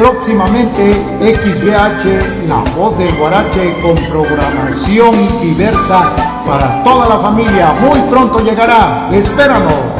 próximamente XBH, la voz del Guarache con programación diversa para toda la familia. Muy pronto llegará. Espéranos.